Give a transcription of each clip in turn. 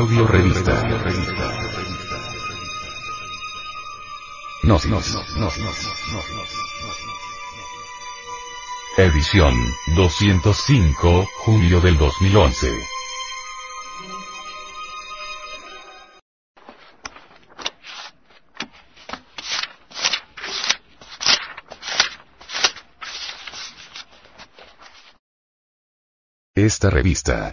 Audio revista. Gnosis. Edición 205, julio del 2011. Esta revista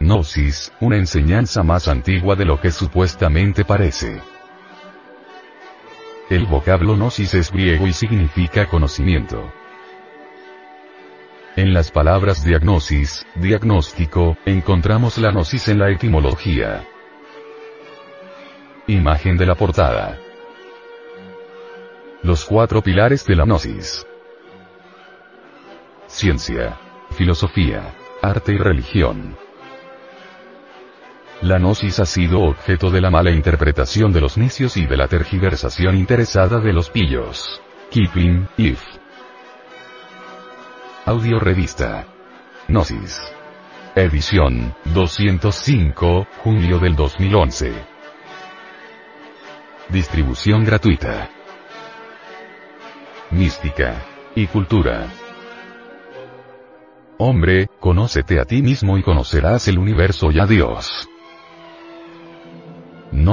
Gnosis, una enseñanza más antigua de lo que supuestamente parece. El vocablo gnosis es griego y significa conocimiento. En las palabras diagnosis, diagnóstico, encontramos la gnosis en la etimología. Imagen de la portada. Los cuatro pilares de la gnosis. Ciencia, filosofía, arte y religión. La gnosis ha sido objeto de la mala interpretación de los necios y de la tergiversación interesada de los pillos. Keeping, if. Audio Revista. Gnosis. Edición, 205, junio del 2011. Distribución gratuita. Mística. Y cultura. Hombre, conócete a ti mismo y conocerás el universo y a Dios.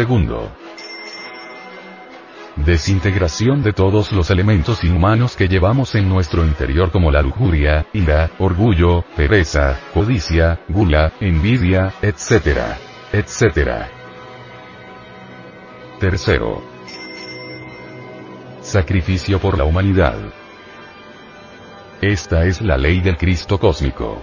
Segundo. Desintegración de todos los elementos inhumanos que llevamos en nuestro interior como la lujuria, ira, orgullo, pereza, codicia, gula, envidia, etc. etc. Tercero. Sacrificio por la humanidad. Esta es la ley del Cristo cósmico.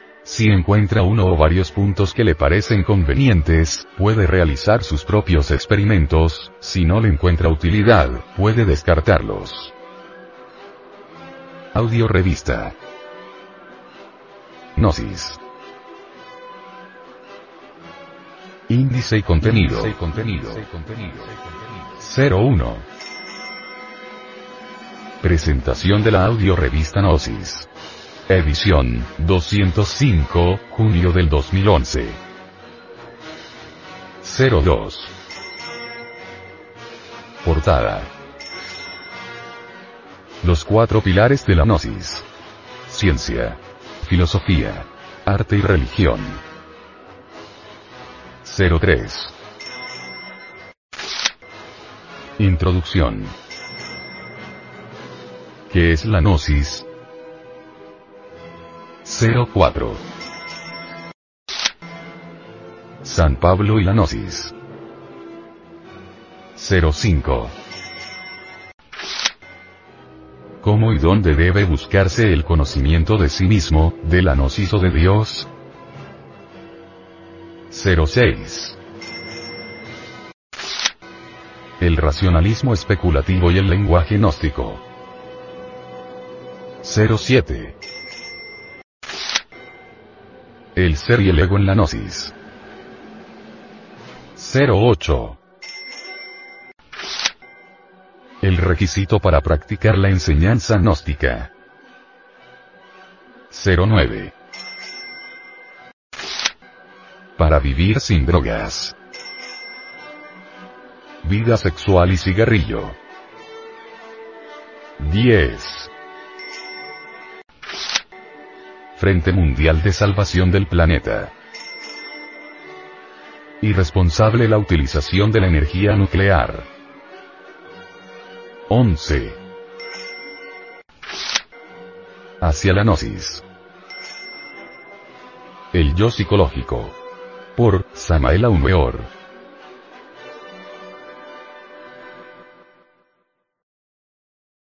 Si encuentra uno o varios puntos que le parecen convenientes, puede realizar sus propios experimentos, si no le encuentra utilidad, puede descartarlos. Audio Revista. Gnosis. Índice y contenido. 01. Presentación de la audio revista Gnosis. Edición, 205, junio del 2011. 02. Portada. Los cuatro pilares de la gnosis. Ciencia. Filosofía. Arte y religión. 03. Introducción. ¿Qué es la gnosis? 04. San Pablo y la gnosis. 05. ¿Cómo y dónde debe buscarse el conocimiento de sí mismo, de la gnosis o de Dios? 06. El racionalismo especulativo y el lenguaje gnóstico. 07. El ser y el ego en la gnosis. 08. El requisito para practicar la enseñanza gnóstica. 09. Para vivir sin drogas. Vida sexual y cigarrillo. 10. Frente Mundial de Salvación del Planeta. Irresponsable la utilización de la energía nuclear. 11. Hacia la gnosis. El yo psicológico. Por Samael Aumeor.